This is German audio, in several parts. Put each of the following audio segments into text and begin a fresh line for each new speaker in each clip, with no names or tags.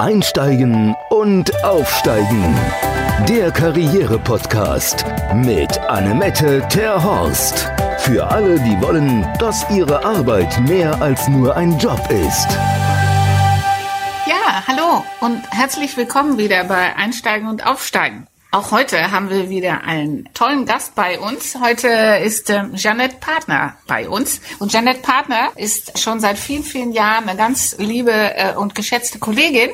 Einsteigen und Aufsteigen. Der Karriere-Podcast mit Annemette Terhorst. Für alle, die wollen, dass ihre Arbeit mehr als nur ein Job ist.
Ja, hallo und herzlich willkommen wieder bei Einsteigen und Aufsteigen. Auch heute haben wir wieder einen tollen Gast bei uns. Heute ist äh, Jeanette Partner bei uns. Und Jeanette Partner ist schon seit vielen, vielen Jahren eine ganz liebe äh, und geschätzte Kollegin.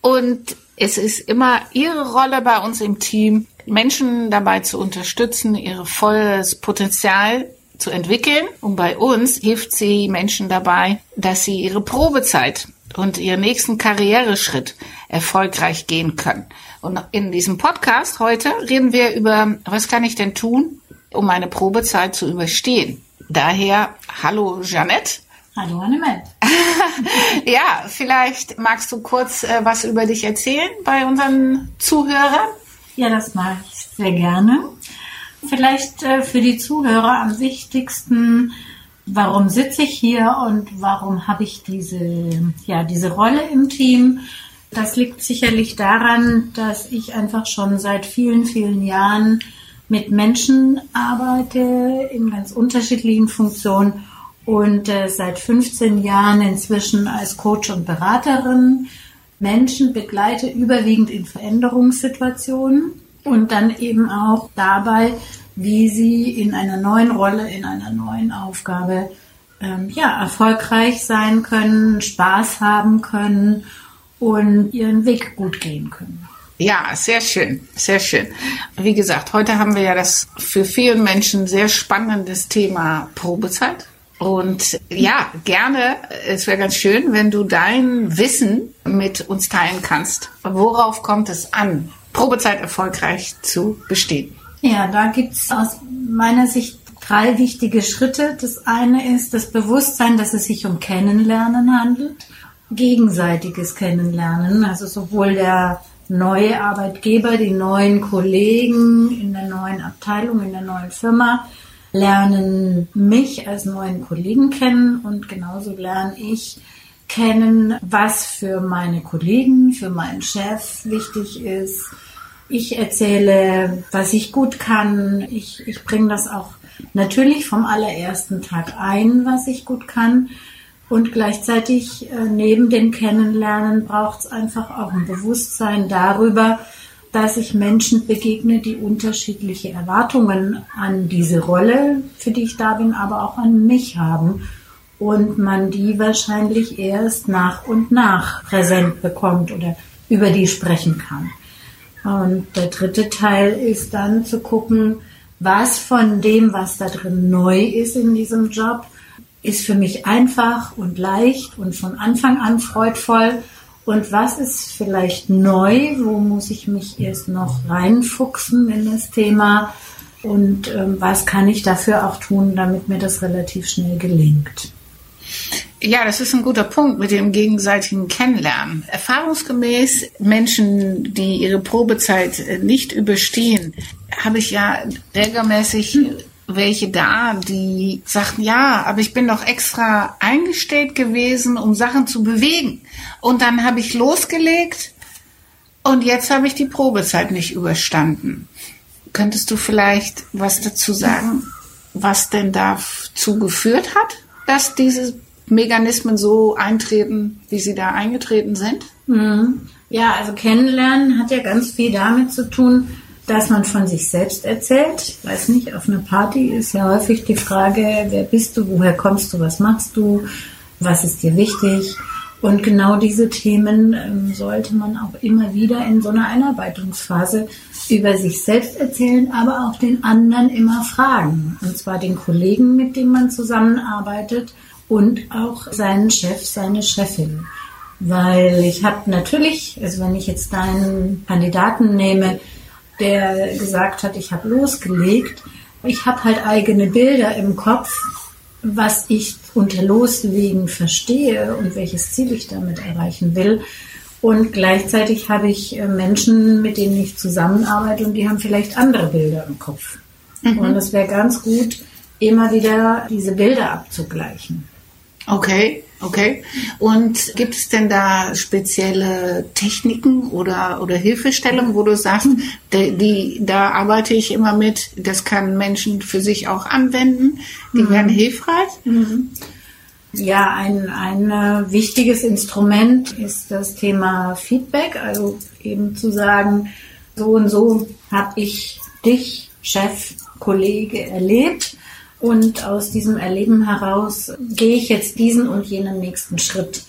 Und es ist immer ihre Rolle bei uns im Team, Menschen dabei zu unterstützen, ihr volles Potenzial zu entwickeln. Und bei uns hilft sie Menschen dabei, dass sie ihre Probezeit und ihren nächsten Karriereschritt erfolgreich gehen können. Und in diesem Podcast heute reden wir über, was kann ich denn tun, um meine Probezeit zu überstehen. Daher, hallo Jeanette.
Hallo Annemette.
ja, vielleicht magst du kurz äh, was über dich erzählen bei unseren Zuhörern?
Ja, das mache ich sehr gerne. Vielleicht äh, für die Zuhörer am wichtigsten, warum sitze ich hier und warum habe ich diese, ja, diese Rolle im Team? Das liegt sicherlich daran, dass ich einfach schon seit vielen, vielen Jahren mit Menschen arbeite in ganz unterschiedlichen Funktionen und äh, seit 15 Jahren inzwischen als Coach und Beraterin Menschen begleite, überwiegend in Veränderungssituationen und dann eben auch dabei, wie sie in einer neuen Rolle, in einer neuen Aufgabe ähm, ja, erfolgreich sein können, Spaß haben können und ihren Weg gut gehen können.
Ja, sehr schön, sehr schön. Wie gesagt, heute haben wir ja das für vielen Menschen sehr spannendes Thema Probezeit. Und ja, gerne, es wäre ganz schön, wenn du dein Wissen mit uns teilen kannst. Worauf kommt es an, Probezeit erfolgreich zu bestehen?
Ja, da gibt's aus meiner Sicht drei wichtige Schritte. Das eine ist das Bewusstsein, dass es sich um Kennenlernen handelt gegenseitiges Kennenlernen. Also sowohl der neue Arbeitgeber, die neuen Kollegen in der neuen Abteilung, in der neuen Firma lernen mich als neuen Kollegen kennen und genauso lerne ich kennen, was für meine Kollegen, für meinen Chef wichtig ist. Ich erzähle, was ich gut kann. Ich, ich bringe das auch natürlich vom allerersten Tag ein, was ich gut kann. Und gleichzeitig äh, neben dem Kennenlernen braucht es einfach auch ein Bewusstsein darüber, dass ich Menschen begegne, die unterschiedliche Erwartungen an diese Rolle, für die ich da bin, aber auch an mich haben. Und man die wahrscheinlich erst nach und nach präsent bekommt oder über die sprechen kann. Und der dritte Teil ist dann zu gucken, was von dem, was da drin neu ist in diesem Job, ist für mich einfach und leicht und von Anfang an freudvoll. Und was ist vielleicht neu? Wo muss ich mich erst noch reinfuchsen in das Thema? Und ähm, was kann ich dafür auch tun, damit mir das relativ schnell gelingt?
Ja, das ist ein guter Punkt mit dem gegenseitigen Kennenlernen. Erfahrungsgemäß Menschen, die ihre Probezeit nicht überstehen, habe ich ja regelmäßig welche da, die sagten, ja, aber ich bin doch extra eingestellt gewesen, um Sachen zu bewegen. Und dann habe ich losgelegt und jetzt habe ich die Probezeit nicht überstanden. Könntest du vielleicht was dazu sagen, was denn dazu geführt hat, dass diese Mechanismen so eintreten, wie sie da eingetreten sind?
Mhm. Ja, also kennenlernen hat ja ganz viel damit zu tun, dass man von sich selbst erzählt. Ich weiß nicht, auf einer Party ist ja häufig die Frage, wer bist du, woher kommst du, was machst du, was ist dir wichtig. Und genau diese Themen ähm, sollte man auch immer wieder in so einer Einarbeitungsphase über sich selbst erzählen, aber auch den anderen immer fragen. Und zwar den Kollegen, mit dem man zusammenarbeitet und auch seinen Chef, seine Chefin. Weil ich habe natürlich, also wenn ich jetzt deinen Kandidaten nehme, der gesagt hat, ich habe losgelegt. Ich habe halt eigene Bilder im Kopf, was ich unter Loslegen verstehe und welches Ziel ich damit erreichen will. Und gleichzeitig habe ich äh, Menschen, mit denen ich zusammenarbeite und die haben vielleicht andere Bilder im Kopf. Mhm. Und es wäre ganz gut, immer wieder diese Bilder abzugleichen.
Okay. Okay. Und gibt es denn da spezielle Techniken oder, oder Hilfestellungen, wo du sagst, die, die, da arbeite ich immer mit, das kann Menschen für sich auch anwenden, die mhm. werden hilfreich? Mhm.
Ja, ein, ein äh, wichtiges Instrument ist das Thema Feedback, also eben zu sagen, so und so habe ich dich, Chef, Kollege erlebt und aus diesem Erleben heraus gehe ich jetzt diesen und jenen nächsten Schritt.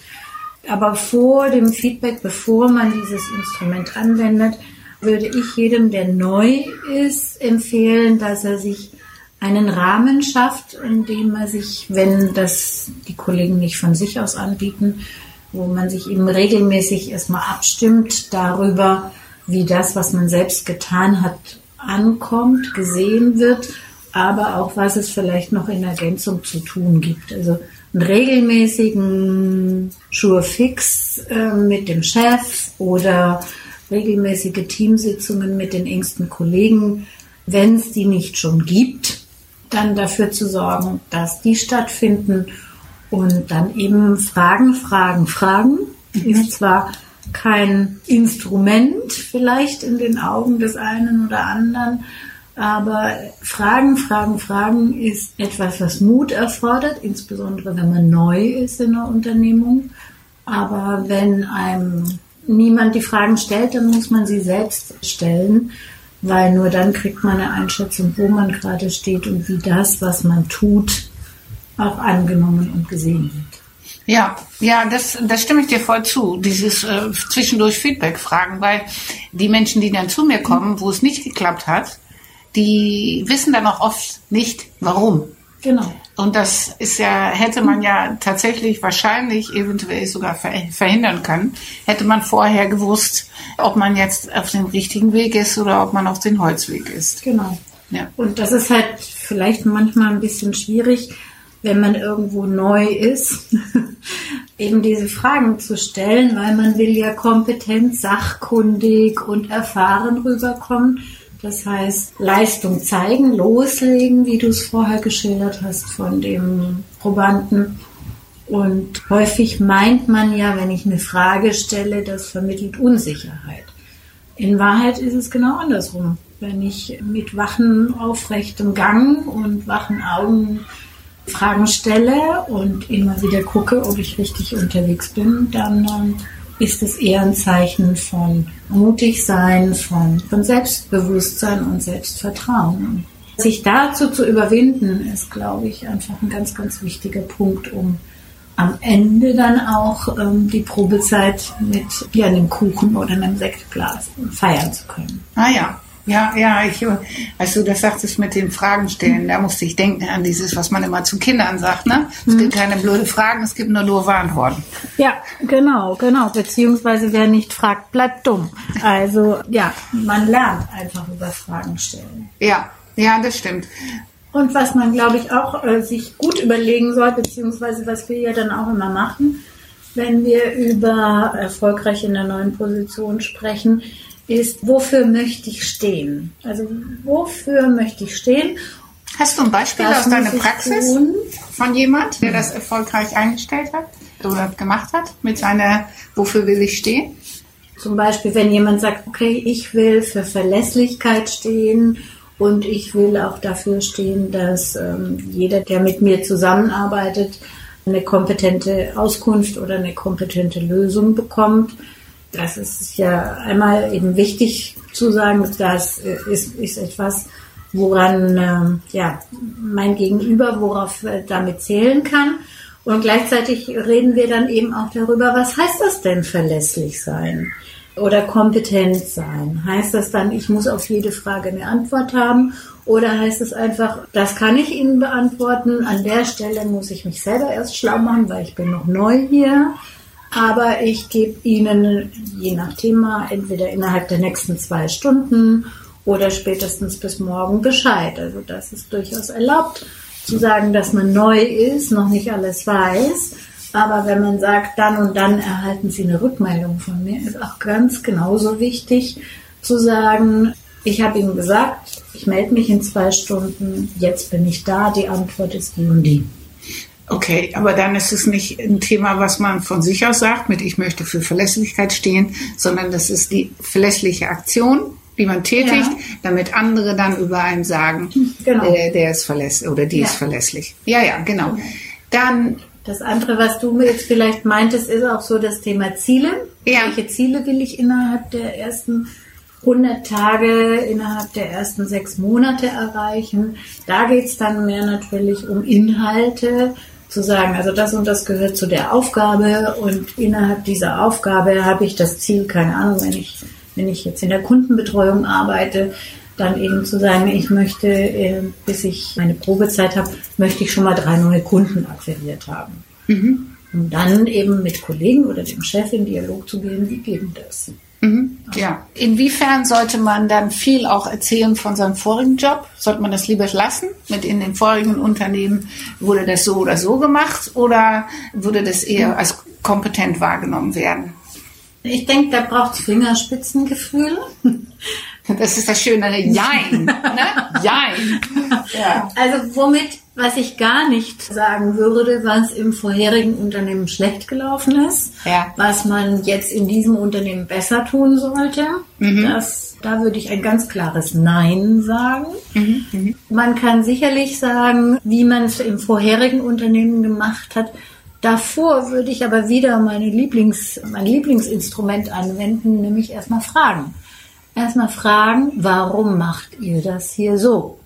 Aber vor dem Feedback, bevor man dieses Instrument anwendet, würde ich jedem, der neu ist, empfehlen, dass er sich einen Rahmen schafft, in dem er sich, wenn das die Kollegen nicht von sich aus anbieten, wo man sich eben regelmäßig erstmal abstimmt darüber, wie das, was man selbst getan hat, ankommt, gesehen wird aber auch was es vielleicht noch in Ergänzung zu tun gibt. Also einen regelmäßigen Schurfix äh, mit dem Chef oder regelmäßige Teamsitzungen mit den engsten Kollegen, wenn es die nicht schon gibt, dann dafür zu sorgen, dass die stattfinden und dann eben Fragen, Fragen, Fragen. Ist zwar kein Instrument vielleicht in den Augen des einen oder anderen, aber Fragen, Fragen, Fragen ist etwas, was Mut erfordert, insbesondere wenn man neu ist in einer Unternehmung. Aber wenn einem niemand die Fragen stellt, dann muss man sie selbst stellen, weil nur dann kriegt man eine Einschätzung, wo man gerade steht und wie das, was man tut, auch angenommen und gesehen wird.
Ja, ja, das, das stimme ich dir voll zu. Dieses äh, zwischendurch Feedback fragen, weil die Menschen, die dann zu mir kommen, wo es nicht geklappt hat, die wissen dann auch oft nicht, warum.
Genau.
Und das ist ja, hätte man ja tatsächlich wahrscheinlich eventuell sogar verhindern können, hätte man vorher gewusst, ob man jetzt auf dem richtigen Weg ist oder ob man auf dem Holzweg ist.
Genau. Ja. Und das ist halt vielleicht manchmal ein bisschen schwierig, wenn man irgendwo neu ist, eben diese Fragen zu stellen, weil man will ja kompetent, sachkundig und erfahren rüberkommen. Das heißt, Leistung zeigen, loslegen, wie du es vorher geschildert hast von dem Probanden. Und häufig meint man ja, wenn ich eine Frage stelle, das vermittelt Unsicherheit. In Wahrheit ist es genau andersrum. Wenn ich mit wachen, aufrechtem Gang und wachen Augen Fragen stelle und immer wieder gucke, ob ich richtig unterwegs bin, dann ähm, ist es eher ein Zeichen von mutig sein, von, von Selbstbewusstsein und Selbstvertrauen. Sich dazu zu überwinden, ist, glaube ich, einfach ein ganz, ganz wichtiger Punkt, um am Ende dann auch ähm, die Probezeit mit ja, einem Kuchen oder einem Sektglas feiern zu können.
Ah ja, ja, ja, ich, weißt du, das sagtest mit den Fragen stellen, da musste ich denken an dieses, was man immer zu Kindern sagt, ne? Es gibt mhm. keine blöde Fragen, es gibt nur doofe Antworten.
Ja, genau, genau. Beziehungsweise wer nicht fragt, bleibt dumm. Also, ja, man lernt einfach über Fragen stellen.
Ja, ja, das stimmt.
Und was man, glaube ich, auch äh, sich gut überlegen soll, beziehungsweise was wir ja dann auch immer machen, wenn wir über erfolgreich in der neuen Position sprechen, ist, wofür möchte ich stehen? Also wofür möchte ich stehen?
Hast du ein Beispiel Was aus deiner Praxis tun? von jemand, der das erfolgreich eingestellt hat oder gemacht hat mit seiner Wofür will ich stehen?
Zum Beispiel, wenn jemand sagt, okay, ich will für Verlässlichkeit stehen und ich will auch dafür stehen, dass ähm, jeder, der mit mir zusammenarbeitet, eine kompetente Auskunft oder eine kompetente Lösung bekommt das ist ja einmal eben wichtig zu sagen, das ist, ist etwas, woran äh, ja, mein Gegenüber, worauf er damit zählen kann. Und gleichzeitig reden wir dann eben auch darüber, was heißt das denn verlässlich sein oder kompetent sein? Heißt das dann, ich muss auf jede Frage eine Antwort haben? Oder heißt es einfach, das kann ich Ihnen beantworten, an der Stelle muss ich mich selber erst schlau machen, weil ich bin noch neu hier. Aber ich gebe Ihnen je nach Thema entweder innerhalb der nächsten zwei Stunden oder spätestens bis morgen Bescheid. Also das ist durchaus erlaubt zu sagen, dass man neu ist, noch nicht alles weiß. Aber wenn man sagt, dann und dann erhalten Sie eine Rückmeldung von mir, ist auch ganz genauso wichtig zu sagen, ich habe Ihnen gesagt, ich melde mich in zwei Stunden, jetzt bin ich da, die Antwort ist die und die.
Okay, aber dann ist es nicht ein Thema, was man von sich aus sagt, mit ich möchte für Verlässlichkeit stehen, sondern das ist die verlässliche Aktion, die man tätigt, ja. damit andere dann über einen sagen, genau. äh, der ist verlässlich oder die ja. ist verlässlich. Ja, ja, genau. Dann
das andere, was du jetzt vielleicht meintest, ist auch so das Thema Ziele. Ja. Welche Ziele will ich innerhalb der ersten 100 Tage, innerhalb der ersten sechs Monate erreichen? Da geht es dann mehr natürlich um Inhalte, zu sagen, also das und das gehört zu der Aufgabe und innerhalb dieser Aufgabe habe ich das Ziel, keine Ahnung, wenn ich, wenn ich jetzt in der Kundenbetreuung arbeite, dann eben zu sagen, ich möchte, äh, bis ich meine Probezeit habe, möchte ich schon mal drei neue Kunden akquiriert haben. Mhm. Und dann eben mit Kollegen oder dem Chef in Dialog zu gehen, wie geht das?
Ja. Inwiefern sollte man dann viel auch erzählen von seinem vorigen Job? Sollte man das lieber lassen? Mit in den vorigen Unternehmen wurde das so oder so gemacht oder würde das eher als kompetent wahrgenommen werden?
Ich denke, da braucht es Fingerspitzengefühl.
Das ist das Schöne, Jein. ne? Jein.
Ja. Also womit, was ich gar nicht sagen würde, was im vorherigen Unternehmen schlecht gelaufen ist, ja. was man jetzt in diesem Unternehmen besser tun sollte, mhm. das, da würde ich ein ganz klares Nein sagen. Mhm. Mhm. Man kann sicherlich sagen, wie man es im vorherigen Unternehmen gemacht hat, Davor würde ich aber wieder meine Lieblings, mein Lieblingsinstrument anwenden, nämlich erstmal fragen erstmal fragen, warum macht ihr das hier so?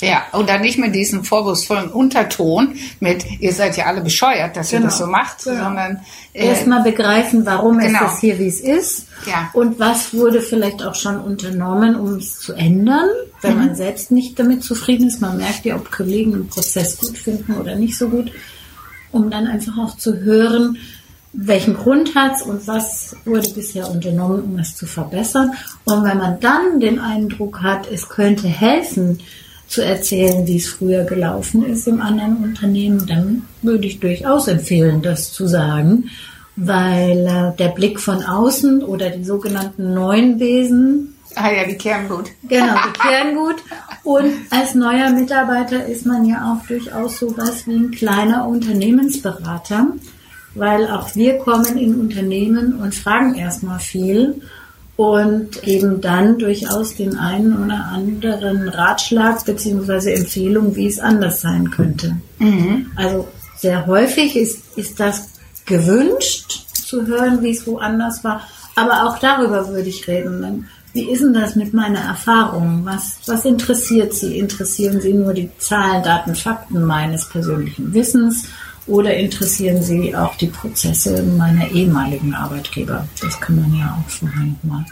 Ja, und dann nicht mit diesem vorwurfsvollen Unterton mit, ihr seid ja alle bescheuert, dass genau. ihr das so macht, genau. sondern
äh, erstmal begreifen, warum genau. ist es hier, wie es ist ja. und was wurde vielleicht auch schon unternommen, um es zu ändern, wenn mhm. man selbst nicht damit zufrieden ist. Man merkt ja, ob Kollegen den Prozess gut finden oder nicht so gut, um dann einfach auch zu hören, welchen Grund hat es und was wurde bisher unternommen, um es zu verbessern. Und wenn man dann den Eindruck hat, es könnte helfen, zu erzählen, wie es früher gelaufen ist im anderen Unternehmen, dann würde ich durchaus empfehlen, das zu sagen, weil äh, der Blick von außen oder die sogenannten neuen Wesen.
Ah ja, die kehren gut.
Genau, die kehren gut. Und als neuer Mitarbeiter ist man ja auch durchaus so was wie ein kleiner Unternehmensberater weil auch wir kommen in Unternehmen und fragen erstmal viel und geben dann durchaus den einen oder anderen Ratschlag bzw. Empfehlung, wie es anders sein könnte. Mhm. Also sehr häufig ist, ist das gewünscht zu hören, wie es woanders war. Aber auch darüber würde ich reden. Wie ist denn das mit meiner Erfahrung? Was, was interessiert Sie? Interessieren Sie nur die Zahlen, Daten, Fakten meines persönlichen Wissens? Oder interessieren Sie auch die Prozesse meiner ehemaligen Arbeitgeber? Das kann man ja auch vorher nochmal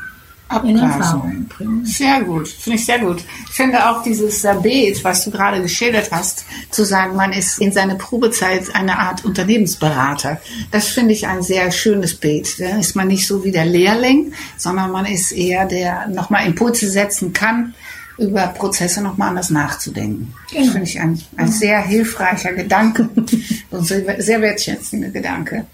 in Erfahrung bringen.
Sehr gut, finde ich sehr gut. Ich finde auch dieses Sabet, was du gerade geschildert hast, zu sagen, man ist in seiner Probezeit eine Art Unternehmensberater. Das finde ich ein sehr schönes Bild. Da ist man nicht so wie der Lehrling, sondern man ist eher der nochmal Impulse setzen kann, über Prozesse nochmal anders nachzudenken. Genau. Das finde ich ein, ein sehr hilfreicher Gedanke und sehr wertschätzender Gedanke.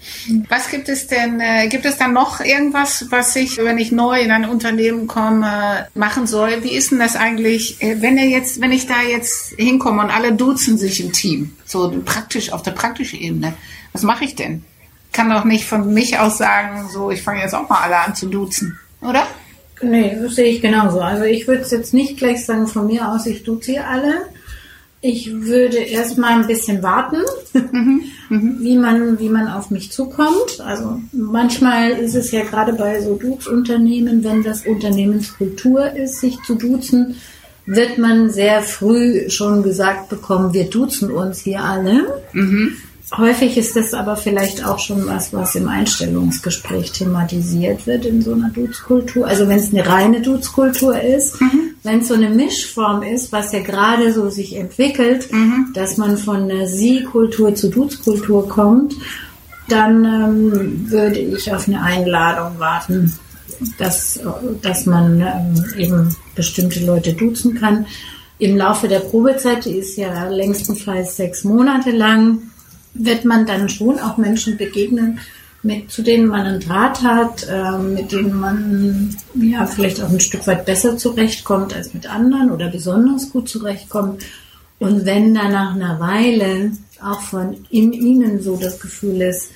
Was gibt es denn, äh, gibt es dann noch irgendwas, was ich, wenn ich neu in ein Unternehmen komme, machen soll? Wie ist denn das eigentlich, äh, wenn ihr jetzt, wenn ich da jetzt hinkomme und alle duzen sich im Team, so praktisch, auf der praktischen Ebene, was mache ich denn? kann doch nicht von mich aus sagen, so, ich fange jetzt auch mal alle an zu duzen, oder?
Nee, das sehe ich genauso. Also ich würde es jetzt nicht gleich sagen von mir aus, ich sie alle. Ich würde erstmal ein bisschen warten, mhm, mhm. wie, man, wie man auf mich zukommt. Also manchmal ist es ja gerade bei so Duzunternehmen, wenn das Unternehmenskultur ist, sich zu duzen, wird man sehr früh schon gesagt bekommen, wir duzen uns hier alle. Mhm. Häufig ist das aber vielleicht auch schon was, was im Einstellungsgespräch thematisiert wird in so einer Duzkultur. Also wenn es eine reine Duzkultur ist, mhm. wenn es so eine Mischform ist, was ja gerade so sich entwickelt, mhm. dass man von der Sie-Kultur zu Duzkultur kommt, dann ähm, würde ich auf eine Einladung warten, dass, dass man ähm, eben bestimmte Leute duzen kann. Im Laufe der Probezeit, die ist ja längstenfalls sechs Monate lang, wird man dann schon auch Menschen begegnen, mit, zu denen man einen Draht hat, äh, mit denen man ja vielleicht auch ein Stück weit besser zurechtkommt als mit anderen oder besonders gut zurechtkommt. Und wenn dann nach einer Weile auch von in ihnen so das Gefühl ist,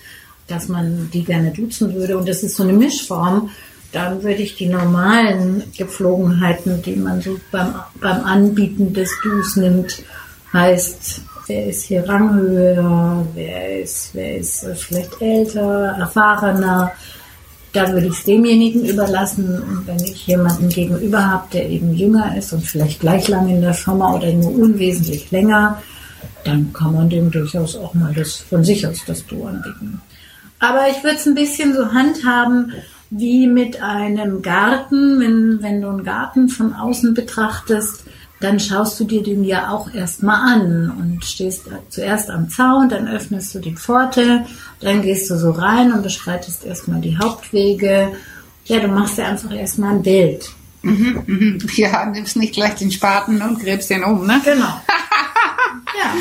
dass man die gerne duzen würde und das ist so eine Mischform, dann würde ich die normalen Gepflogenheiten, die man so beim, beim Anbieten des Dus nimmt, heißt, wer ist hier ranghöher, wer ist, wer ist vielleicht älter, erfahrener, dann würde ich es demjenigen überlassen. Und wenn ich jemanden gegenüber habe, der eben jünger ist und vielleicht gleich lang in der Firma oder nur unwesentlich länger, dann kann man dem durchaus auch mal das von sich aus das Du anbieten. Aber ich würde es ein bisschen so handhaben wie mit einem Garten. Wenn, wenn du einen Garten von außen betrachtest, dann schaust du dir den ja auch erstmal an und stehst zuerst am Zaun, dann öffnest du die Pforte, dann gehst du so rein und beschreitest erstmal die Hauptwege. Ja, du machst dir einfach erstmal ein Bild.
Mhm, mhm. Ja, nimmst nicht gleich den Spaten und gräbst den um, ne?
Genau.
ja.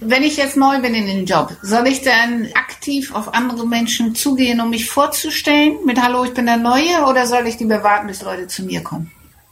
Wenn ich jetzt neu bin in den Job, soll ich dann aktiv auf andere Menschen zugehen, um mich vorzustellen mit Hallo, ich bin der Neue oder soll ich lieber warten, bis Leute zu mir kommen?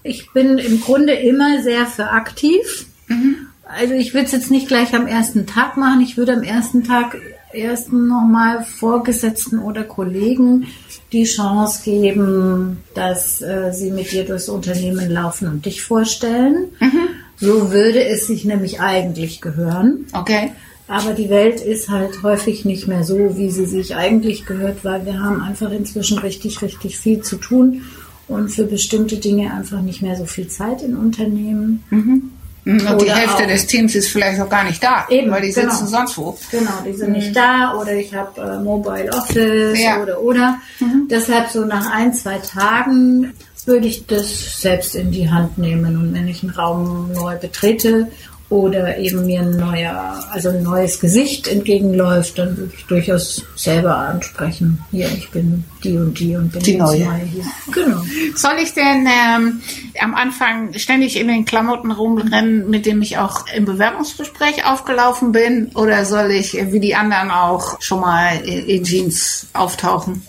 Ich bin im Grunde immer sehr für aktiv. Mhm. Also ich würde es jetzt nicht gleich am ersten Tag machen. Ich würde am ersten Tag erst nochmal Vorgesetzten oder Kollegen die Chance geben, dass äh, sie mit dir durchs Unternehmen laufen und dich vorstellen. Mhm. So würde es sich nämlich eigentlich gehören.
Okay.
Aber die Welt ist halt häufig nicht mehr so, wie sie sich eigentlich gehört, weil wir haben einfach inzwischen richtig, richtig viel zu tun und für bestimmte Dinge einfach nicht mehr so viel Zeit in Unternehmen.
Mhm. Und oder die Hälfte des Teams ist vielleicht auch gar nicht da,
Eben,
weil die
genau.
sitzen sonst wo.
Genau, die sind mhm. nicht da oder ich habe äh, Mobile Office
Ja.
oder oder.
Mhm.
Deshalb so nach ein, zwei Tagen würde ich das selbst in die Hand nehmen und wenn ich einen Raum neu betrete oder eben mir ein neuer, also ein neues Gesicht entgegenläuft, dann würde ich durchaus selber ansprechen. Hier, ich bin die und die und bin
Die
jetzt
Neue.
neu hier. Genau.
Soll ich denn ähm, am Anfang ständig in den Klamotten rumrennen, mit dem ich auch im Bewerbungsgespräch aufgelaufen bin? Oder soll ich, äh, wie die anderen auch, schon mal in, in Jeans auftauchen?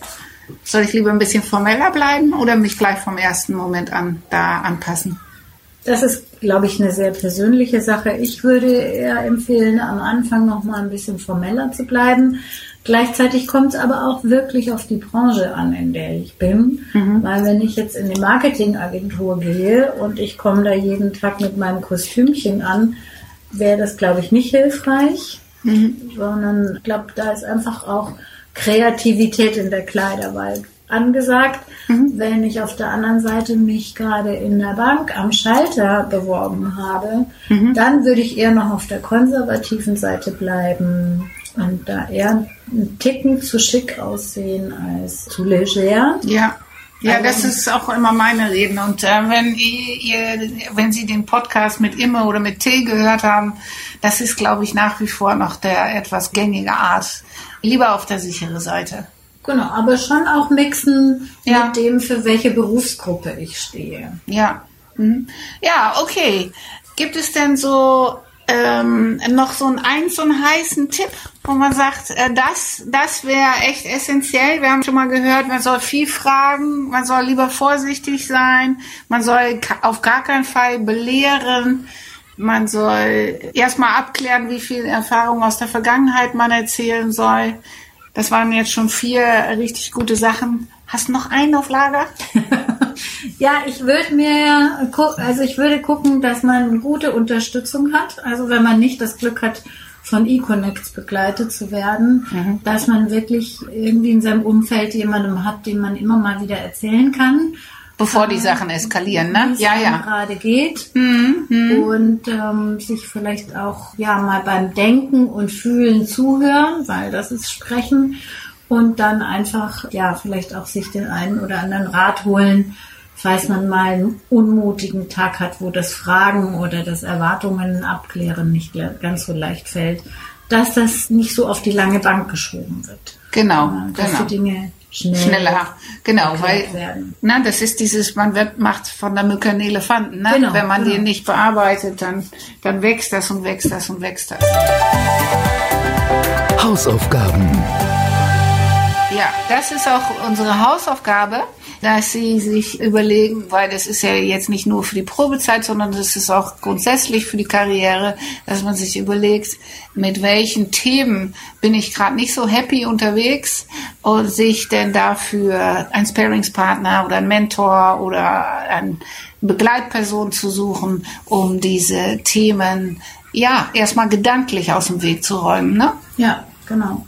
Soll ich lieber ein bisschen formeller bleiben oder mich gleich vom ersten Moment an da anpassen?
Das ist, glaube ich, eine sehr persönliche Sache. Ich würde eher empfehlen, am Anfang noch mal ein bisschen formeller zu bleiben. Gleichzeitig kommt es aber auch wirklich auf die Branche an, in der ich bin. Weil wenn ich jetzt in die Marketingagentur gehe und ich komme da jeden Tag mit meinem Kostümchen an, wäre das, glaube ich, nicht hilfreich. Sondern ich glaube, da ist einfach auch Kreativität in der Kleiderwahl angesagt. Wenn ich auf der anderen Seite mich gerade in der Bank am Schalter beworben habe, dann würde ich eher noch auf der konservativen Seite bleiben und da eher einen Ticken zu schick aussehen als zu leger.
Ja. Ja, das ist auch immer meine Reden. Und äh, wenn ihr, ihr, wenn Sie den Podcast mit Imme oder mit Till gehört haben, das ist, glaube ich, nach wie vor noch der etwas gängige Art. Lieber auf der sichere Seite.
Genau, aber schon auch mixen
Ja.
mit dem, für welche Berufsgruppe ich stehe.
Ja. Mhm. Ja, okay. Gibt es denn so ähm, noch so einen, einen so einen heißen Tipp, wo man sagt, äh, das, das wäre echt essentiell. Wir haben schon mal gehört, man soll viel fragen, man soll lieber vorsichtig sein, man soll auf gar keinen Fall belehren. Man soll erstmal abklären, wie viel Erfahrung aus der Vergangenheit man erzählen soll. Das waren jetzt schon vier richtig gute Sachen. Hast du noch einen auf Lager?
Ja, ich würde mir, also ich würde gucken, dass man gute Unterstützung hat. Also wenn man nicht das Glück hat, von E-Connects begleitet zu werden, dass man wirklich irgendwie in seinem Umfeld jemandem hat, dem man immer mal wieder erzählen kann.
Bevor die Sachen eskalieren, ne? Ja, ja.
gerade geht
Mhm,
und ähm, sich vielleicht auch ja mal beim Denken und Fühlen zuhören, weil das ist Sprechen und dann einfach ja vielleicht auch sich den einen oder anderen Rat holen, falls man mal einen unmutigen Tag hat, wo das Fragen oder das Erwartungen abklären nicht ganz so leicht fällt, dass das nicht so auf die lange Bank geschoben wird.
Genau,
dass
genau.
die Dinge schnell
Schneller, genau, weil
werden.
na, das ist dieses, man wird, macht von der Mücke einen Elefanten. Ne?
Genau,
Wenn man
genau.
den nicht bearbeitet, dann, dann wächst das und wächst das und wächst das.
Hausaufgaben.
Ja, das ist auch unsere Hausaufgabe, dass Sie sich überlegen, weil das ist ja jetzt nicht nur für die Probezeit, sondern das ist auch grundsätzlich für die Karriere, dass man sich überlegt, mit welchen Themen bin ich gerade nicht so happy unterwegs und sich denn dafür einen Sparingspartner oder einen Mentor oder eine Begleitperson zu suchen, um diese Themen ja erstmal gedanklich aus dem Weg zu räumen. Ne?
Ja, genau.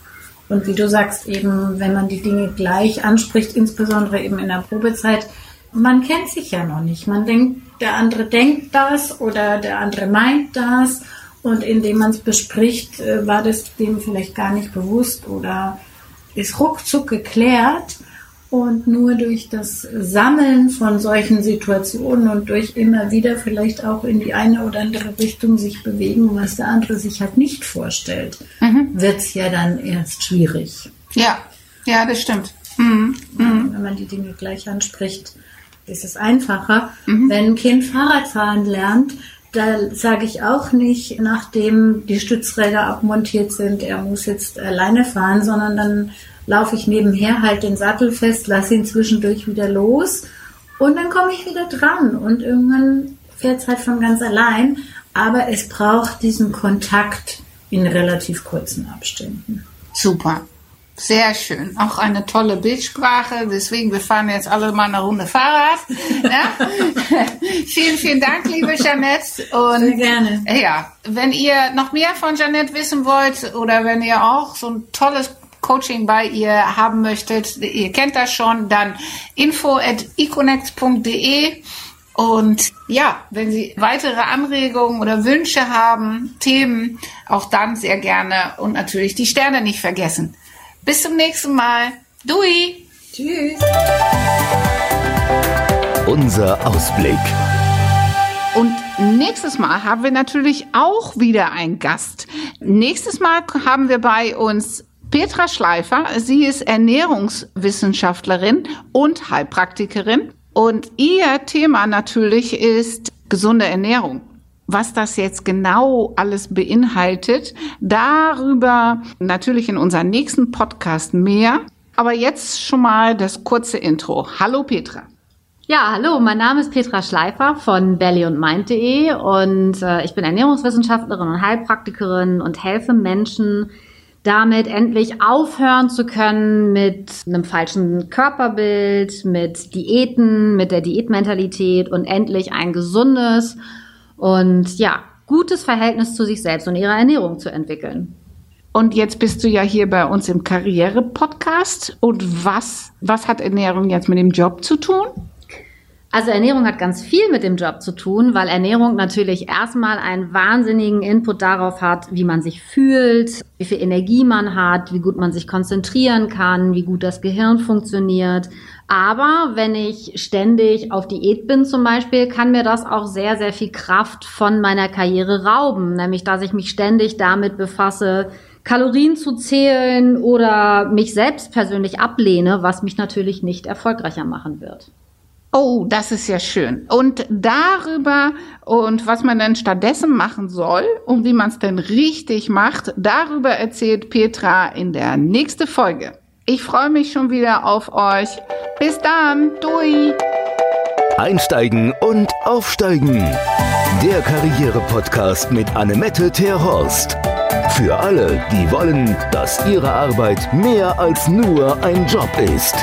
Und wie du sagst, eben, wenn man die Dinge gleich anspricht, insbesondere eben in der Probezeit, man kennt sich ja noch nicht. Man denkt, der andere denkt das oder der andere meint das. Und indem man es bespricht, äh, war das dem vielleicht gar nicht bewusst oder ist ruckzuck geklärt. Und nur durch das Sammeln von solchen Situationen und durch immer wieder vielleicht auch in die eine oder andere Richtung sich bewegen, was der andere sich halt nicht vorstellt, mhm. wird es ja dann erst schwierig.
Ja, ja, das stimmt. Mhm.
Mhm. Wenn man die Dinge gleich anspricht, ist es einfacher. Mhm. Wenn ein Kind Fahrradfahren lernt, da sage ich auch nicht, nachdem die Stützräder abmontiert sind, er muss jetzt alleine fahren, sondern dann laufe ich nebenher halt den Sattel fest, lasse ihn zwischendurch wieder los und dann komme ich wieder dran und irgendwann fährt es halt von ganz allein. Aber es braucht diesen Kontakt in relativ kurzen Abständen.
Super. Sehr schön. Auch eine tolle Bildsprache. Deswegen, wir fahren jetzt alle mal eine Runde Fahrrad. Ja? vielen, vielen Dank, liebe Janette.
Und Sehr gerne.
Ja, wenn ihr noch mehr von Janette wissen wollt oder wenn ihr auch so ein tolles Coaching bei ihr haben möchtet, ihr kennt das schon, dann info at econnect.de. Und ja, wenn Sie weitere Anregungen oder Wünsche haben, Themen, auch dann sehr gerne und natürlich die Sterne nicht vergessen. Bis zum nächsten Mal. Dui.
Tschüss.
Unser Ausblick.
Und nächstes Mal haben wir natürlich auch wieder einen Gast. Nächstes Mal haben wir bei uns Petra Schleifer. Sie ist Ernährungswissenschaftlerin und Heilpraktikerin. Und ihr Thema natürlich ist gesunde Ernährung. Was das jetzt genau alles beinhaltet, darüber natürlich in unserem nächsten Podcast mehr. Aber jetzt schon mal das kurze Intro. Hallo Petra.
Ja, hallo, mein Name ist Petra Schleifer von belly und mind.de und äh, ich bin Ernährungswissenschaftlerin und Heilpraktikerin und helfe Menschen, damit endlich aufhören zu können mit einem falschen Körperbild, mit Diäten, mit der Diätmentalität und endlich ein gesundes und ja, gutes Verhältnis zu sich selbst und ihrer Ernährung zu entwickeln.
Und jetzt bist du ja hier bei uns im Karriere-Podcast. Und was, was hat Ernährung jetzt mit dem Job zu tun?
Also Ernährung hat ganz viel mit dem Job zu tun, weil Ernährung natürlich erstmal einen wahnsinnigen Input darauf hat, wie man sich fühlt, wie viel Energie man hat, wie gut man sich konzentrieren kann, wie gut das Gehirn funktioniert. Aber wenn ich ständig auf Diät bin zum Beispiel, kann mir das auch sehr, sehr viel Kraft von meiner Karriere rauben. Nämlich, dass ich mich ständig damit befasse, Kalorien zu zählen oder mich selbst persönlich ablehne, was mich natürlich nicht erfolgreicher machen wird.
Oh, das ist ja schön. Und darüber und was man dann stattdessen machen soll und wie man es denn richtig macht, darüber erzählt Petra in der nächsten Folge. Ich freue mich schon wieder auf euch. Bis dann. Dui.
Einsteigen und aufsteigen. Der Karriere-Podcast mit Annemette Terhorst. Für alle, die wollen, dass ihre Arbeit mehr als nur ein Job ist.